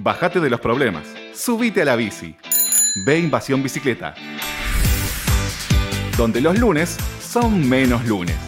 Bájate de los problemas. Subite a la bici. Ve Invasión Bicicleta. Donde los lunes son menos lunes.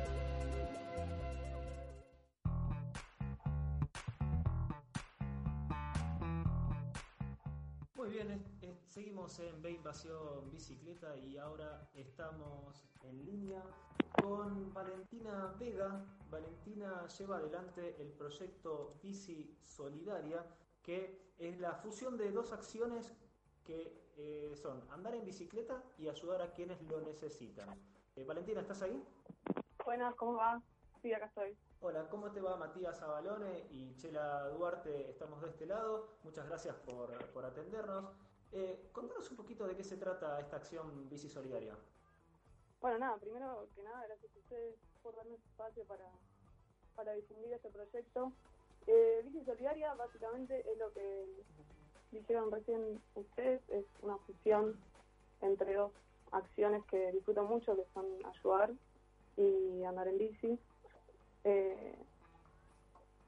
Muy bien, seguimos en B Invasión Bicicleta y ahora estamos en línea con Valentina Vega. Valentina lleva adelante el proyecto Bici Solidaria, que es la fusión de dos acciones que eh, son andar en bicicleta y ayudar a quienes lo necesitan. Eh, Valentina, ¿estás ahí? Buenas, ¿cómo va? Sí, acá estoy. Hola, ¿cómo te va Matías Abalone y Chela Duarte? Estamos de este lado. Muchas gracias por, por atendernos. Eh, contanos un poquito de qué se trata esta acción Bici Solidaria. Bueno, nada, primero que nada, gracias a ustedes por darme este espacio para, para difundir este proyecto. Eh, Bici Solidaria básicamente es lo que dijeron recién ustedes, es una fusión entre dos acciones que disfruto mucho, que son ayudar y andar en bici. Eh,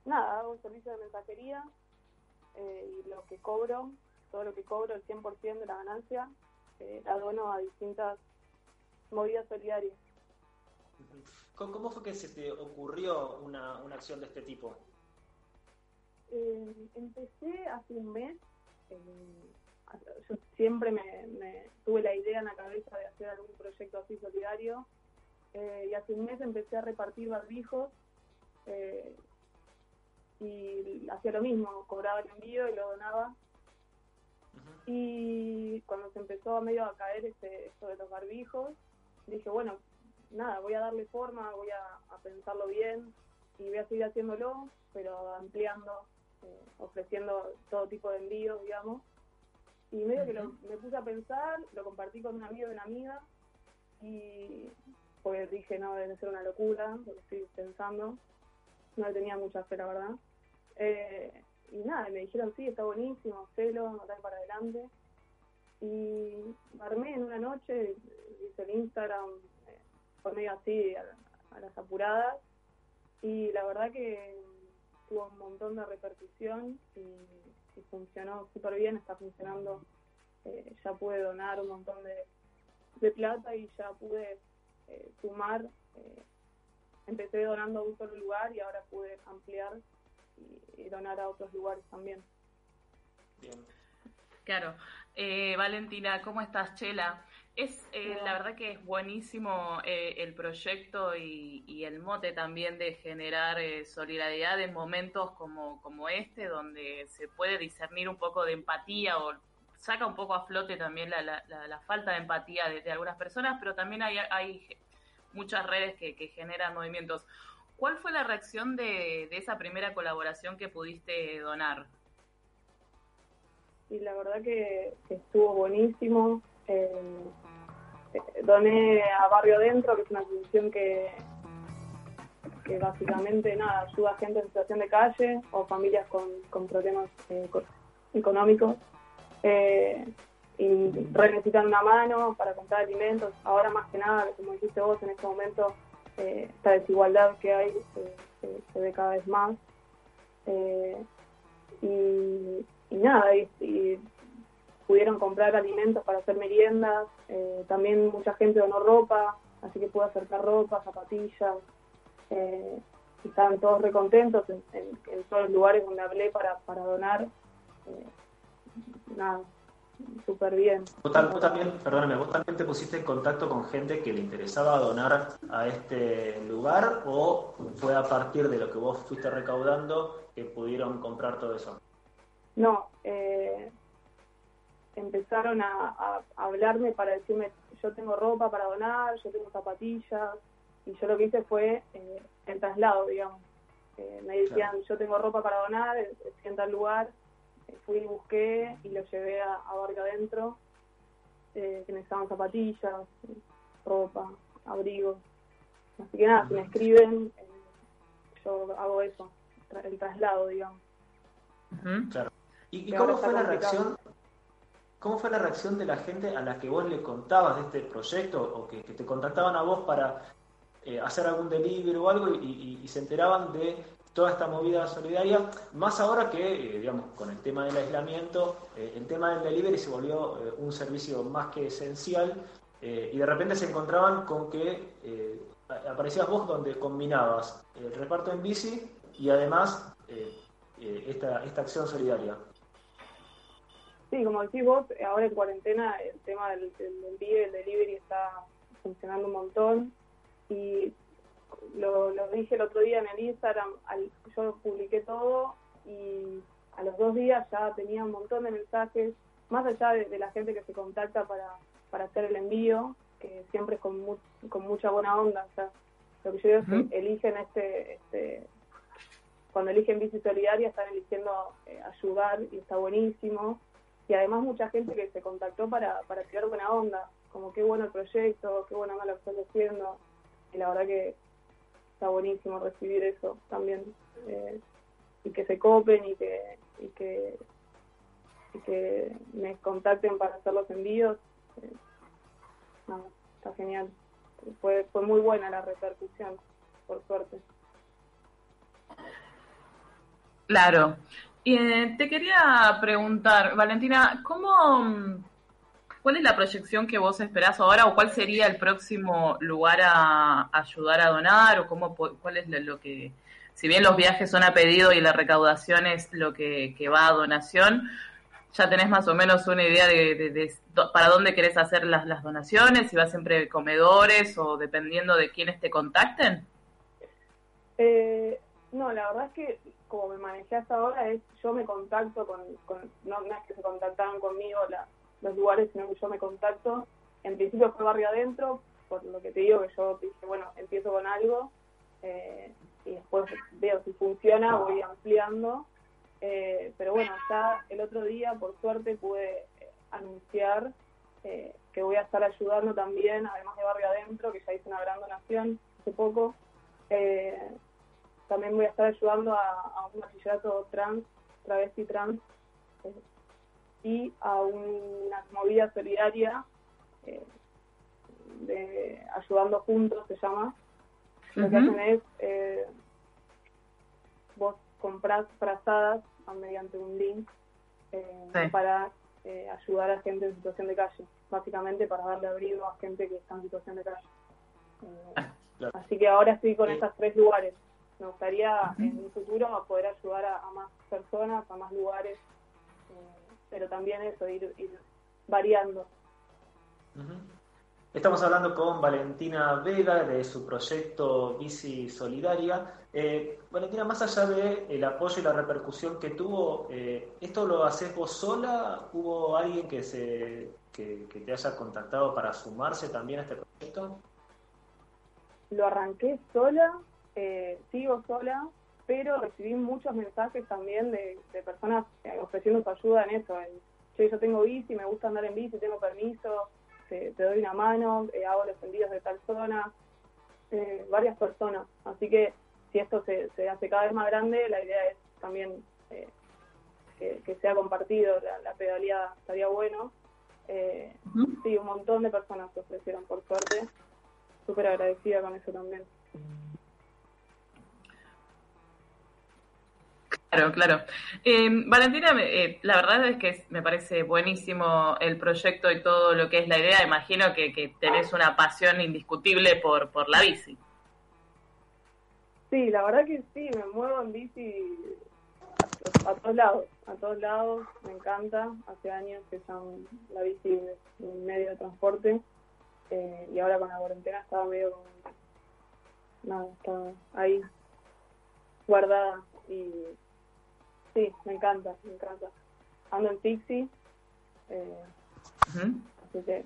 nada, hago un servicio de mensajería eh, y lo que cobro, todo lo que cobro, el 100% de la ganancia, eh, la dono a distintas movidas solidarias. ¿Cómo, fue que se te ocurrió una, una acción de este tipo? Eh, empecé hace un mes. yo siempre me, me tuve la idea en la cabeza de hacer algún proyecto así solidario. Eh, y hace un mes empecé a repartir barbijos. eh, y hacía lo mismo, cobraba el envío y lo donaba. Y cuando se empezó a medio a caer este, esto de los barbijos, dije, bueno, nada, voy a darle forma, voy a, a pensarlo bien y voy a seguir haciéndolo, pero ampliando, eh, ofreciendo todo tipo de envíos, digamos. Y medio que lo, me puse a pensar, lo compartí con un amigo y una amiga y pues dije, no, debe ser una locura lo que estoy pensando. No le tenía mucha fe, la verdad. Eh, y nada, me dijeron, sí, está buenísimo, hacelo, matar para adelante. Y armé en una noche, hice el Instagram, eh, medio así, a, a las apuradas. Y la verdad que tuvo un montón de repercusión y, funcionó súper bien, está funcionando. Eh, ya pude donar un montón de plata y ya pude eh, sumar. eh, empecé donando a un solo lugar y ahora pude ampliar y, y donar a otros lugares también. Bien. Claro. Eh, Valentina, ¿cómo estás, Chela? Es eh, la verdad que es buenísimo eh, el proyecto y, y el mote también de generar eh, solidaridad en momentos como, como este, donde se puede discernir un poco de empatía o saca un poco a flote también la, la, la, la falta de empatía de, algunas personas, pero también hay, hay muchas redes que, que, generan movimientos. ¿Cuál fue la reacción de, de esa primera colaboración que pudiste donar? Y la verdad que, estuvo buenísimo. Eh, doné a Barrio Dentro, que es una asociación que, que básicamente nada ayuda a gente en situación de calle o familias con, con problemas eh, económicos. Eh, y necesitan una mano para comprar alimentos. Ahora más que nada, como dijiste vos, en este momento eh, esta desigualdad que hay se, se, ve cada vez más. Eh, y, nada, y, pudieron comprar alimentos para hacer meriendas. Eh, también mucha gente donó ropa, así que pude acercar ropa, zapatillas. Eh, estaban todos recontentos en, todos los lugares donde hablé para, para donar. Eh, nada, súper bien. ¿Vos, vos, también, perdóname, vos también te pusiste en contacto con gente que le interesaba donar a este lugar o fue a partir de lo que vos fuiste recaudando que pudieron comprar todo eso? No, eh, empezaron a, a, hablarme para decirme, yo tengo ropa para donar, yo tengo zapatillas, y yo lo que hice fue eh, el traslado, digamos. Eh, me decían, yo tengo ropa para donar, estoy en tal lugar, eh, fui y busqué y lo llevé a, a Barrio Adentro, eh, que necesitaban zapatillas, ropa, abrigos. Así que nada, si me escriben, eh, yo hago eso, tra- el traslado, digamos. Claro. ¿Y, cómo fue la reacción? ¿Cómo fue la reacción de la gente a la que vos le contabas de este proyecto o que, que te contactaban a vos para eh, hacer algún delivery o algo y, y- y se enteraban de toda esta movida solidaria? Más ahora que, eh, digamos, con el tema del aislamiento, eh, el tema del delivery se volvió eh, un servicio más que esencial y de repente se encontraban con que aparecías vos donde combinabas el reparto en bici y además esta, esta acción solidaria. Sí, como decís vos, ahora en cuarentena el tema del, del envío y el delivery está funcionando un montón y lo, lo dije el otro día en el Instagram, al- yo publiqué todo y a los dos días ya tenía un montón de mensajes, más allá de, de la gente que se contacta para, para hacer el envío, que siempre es con, mu- con mucha buena onda. O sea, lo que yo digo es que eligen este, este cuando eligen bici solidaria están eligiendo eh, ayudar y está buenísimo. Y además mucha gente que se contactó para, para tirar buena onda, como qué bueno el proyecto, qué buena onda lo que estás haciendo. Y la verdad que está buenísimo recibir eso también. eh, y que se copen y que, y que, y que me contacten para hacer los envíos. eh, está genial. Fue, fue muy buena la repercusión, por suerte. Claro. Y eh, te quería preguntar, Valentina, ¿cómo, mm, cuál es la proyección que vos esperás ahora o cuál sería el próximo lugar a ayudar a donar o cómo, cuál es lo, que, si bien los viajes son a pedido y la recaudación es lo que, va a donación, ya tenés más o menos una idea de, para dónde querés hacer las, donaciones, si va siempre comedores o dependiendo de quiénes te contacten. Eh, no, la verdad es que como me manejé hasta ahora es yo me contacto con, con no, no es que se contactaban conmigo la- los lugares, sino que yo me contacto. En principio fue barrio adentro, por lo que te digo que yo dije, bueno, empiezo con algo eh, y después veo si funciona, voy ampliando. Eh, pero bueno, ya el otro día, por suerte, pude eh, anunciar eh, que voy a estar ayudando también, además de barrio adentro, que ya hice una gran donación hace poco. Eh, también voy a estar ayudando a, un bachillerato trans, travesti trans, y a una movida solidaria eh, de Ayudando Juntos se llama. Lo que hacen es, eh, vos comprás frazadas a- mediante un link eh, Sí. para eh, ayudar a gente en situación de calle, básicamente para darle abrigo a gente que está en situación de calle. Eh, Claro. Así que ahora estoy con Sí. estos tres lugares. Me gustaría en un futuro poder ayudar a, a más personas, a más lugares, pero también eso, ir, ir variando. Estamos hablando con Valentina Vega de su proyecto Bici Solidaria. Eh, Valentina, más allá del el apoyo y la repercusión que tuvo, eh, ¿esto lo haces vos sola? ¿Hubo alguien que, se, que, que te haya contactado para sumarse también a este proyecto? Lo arranqué sola, eh, sigo sola, pero recibí muchos mensajes también de, de personas eh, ofreciendo su ayuda en eso. En, "Che, yo tengo bici, me gusta andar en bici, tengo permiso, te, te doy una mano, eh, hago los envíos de tal zona, eh, varias personas. Así que si esto se, se hace cada vez más grande, la idea es también eh, que, que sea compartido, la, la pedaleada estaría bueno. Eh, Ujú. sí, un montón de personas se ofrecieron, por suerte. Súper agradecida con eso también. Claro, claro. Eh, Valentina, eh, la verdad es que me parece buenísimo el proyecto y todo lo que es la idea. Imagino que, que tenés una pasión indiscutible por, por la bici. Sí, la verdad que sí, me muevo en bici a, todos lados, a todos lados, me encanta. Hace años que ya la bici es un medio de transporte eh, y ahora con la cuarentena estaba medio como, nada, estaba ahí guardada y sí, me encanta, me encanta. Ando en Pixie, eh, así que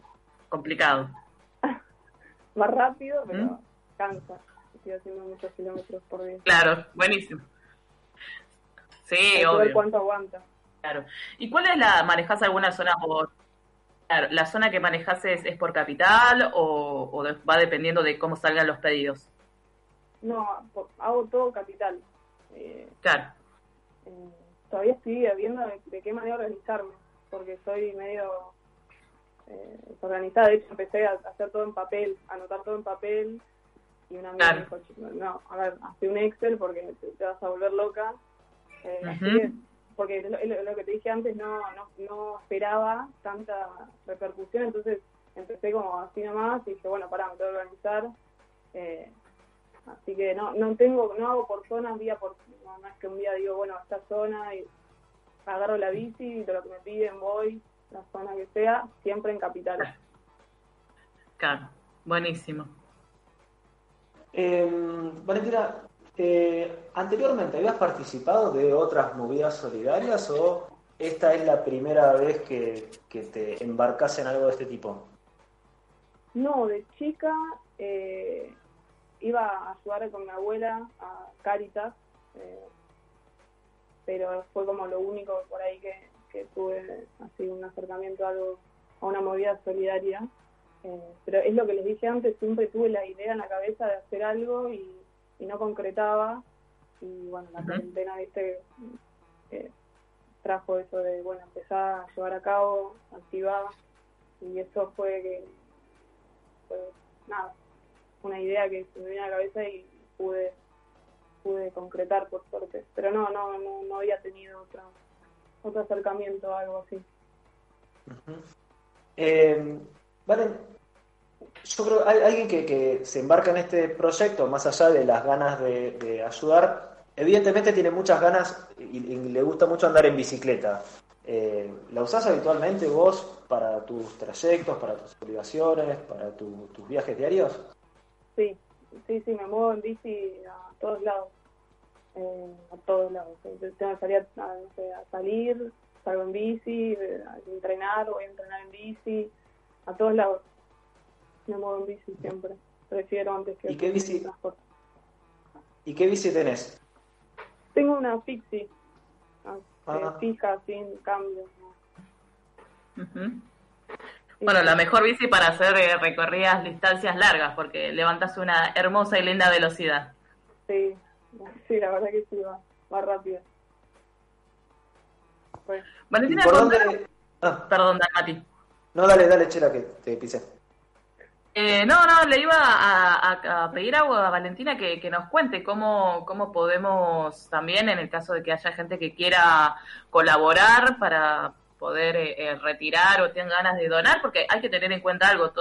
Complicado. más rápido, pero cansa. Estoy haciendo muchos kilómetros por día. Claro, buenísimo. Sí, Hay obvio. ver cuánto aguanta. Claro. ¿Y cuál es la, manejas alguna zona por, claro, la zona que manejas es, es por capital o, o va dependiendo de cómo salgan los pedidos? No, hago todo capital. Eh, claro. Eh, todavía estoy viendo de, qué manera organizarme, porque soy medio eh, desorganizada. De hecho, empecé a hacer todo en papel, a anotar todo en papel. Y una amiga me dijo, no, a ver, hazte un Excel porque te, vas a volver loca. Eh, porque lo, que te dije antes no, no, no esperaba tanta repercusión, entonces empecé como así nomás y dije, bueno, pará, me tengo que organizar. Eh, así que no, no tengo, no hago por zonas, día por, no, es que un día digo, bueno, esta zona y agarro la bici y de lo que me piden voy, la zona que sea, siempre en capital. Claro, buenísimo. Eh, Valentina, eh, ¿anteriormente habías participado de otras movidas solidarias o esta es la primera vez que, te embarcas en algo de este tipo? No, de chica eh, iba a ayudar con mi abuela a Caritas, eh, pero fue como lo único por ahí que, tuve así un acercamiento a, algo, a una movida solidaria. pero es lo que les dije antes, siempre tuve la idea en la cabeza de hacer algo y y no concretaba. Y bueno, la cuarentena, viste, eh, trajo eso de, bueno, empezar a llevar a cabo, activar, y eso fue que, fue, nada, una idea que se me vino a la cabeza y pude pude concretar por suerte. Pero no, no, no, había tenido otro, otro acercamiento algo así. eh, vale, yo creo hay alguien que, se embarca en este proyecto, más allá de las ganas de, ayudar, evidentemente tiene muchas ganas y, le gusta mucho andar en bicicleta. Eh, ¿La usás habitualmente vos para tus trayectos, para tus obligaciones, para tus viajes diarios? Sí, sí, sí, me muevo en bici a todos lados. Eh, a todos lados. Tengo que salir a, a salir, salgo en bici, a entrenar, voy a entrenar en bici, a todos lados me muevo en bici siempre. Prefiero antes que ¿Y qué bici? Transporte. ¿Y qué bici tenés? Tengo una fixie, ah, ah. fija, sin cambio. Bueno, la mejor bici para hacer eh, recorridas distancias largas, porque levantas una hermosa y linda velocidad. Sí, sí, la verdad que sí, va, va rápido. Valentina, ah. Perdón, Mati. No, dale, dale, chela, que te pisé. Eh, no, no, le iba a, pedir a, Valentina que, nos cuente cómo, cómo podemos también, en el caso de que haya gente que quiera colaborar para poder eh, eh, retirar o tenga ganas de donar, porque hay que tener en cuenta algo,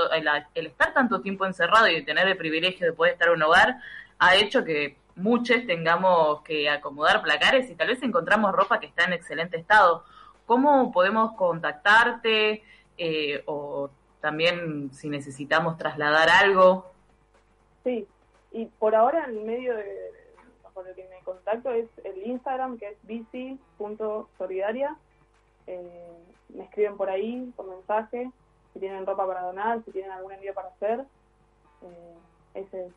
el, estar tanto tiempo encerrado y tener el privilegio de poder estar en un hogar ha hecho que muchos tengamos que acomodar placares y tal vez encontramos ropa que está en excelente estado. ¿Cómo podemos contactarte o también si necesitamos trasladar algo. Sí, y por ahora en medio de, por el que me contacto es el Instagram que es bici.solidaria. Eh, me escriben por ahí, por mensaje, si tienen ropa para donar, si tienen algún envío para hacer. Eh, esa es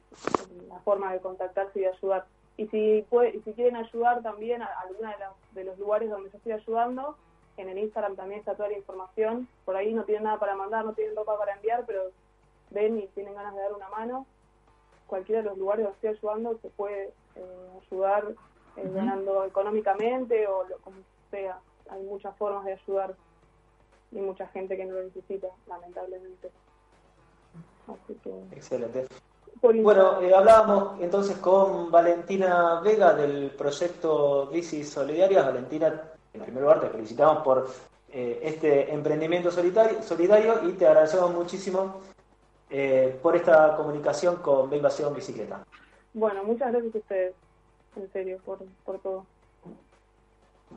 la forma de contactarse y de ayudar. Y si, puede, si quieren ayudar también a alguna de, de los lugares donde yo estoy ayudando, en el Instagram también está toda la información. Por ahí no tienen nada para mandar, no tienen ropa para enviar, pero ven y tienen ganas de dar una mano. Cualquiera de los lugares donde estoy ayudando se puede eh, ayudar eh, donando económicamente o como sea. Hay muchas formas de ayudar y mucha gente que no lo necesita, lamentablemente. Excelente. Bueno, eh, hablábamos entonces con Valentina Vega del proyecto Bici Solidaria. Valentina, en primer lugar, te felicitamos por eh, este emprendimiento solidario, y te agradecemos muchísimo eh, por esta comunicación con Invasión Bicicleta. Bueno, muchas gracias a ustedes, en serio, por, por todo.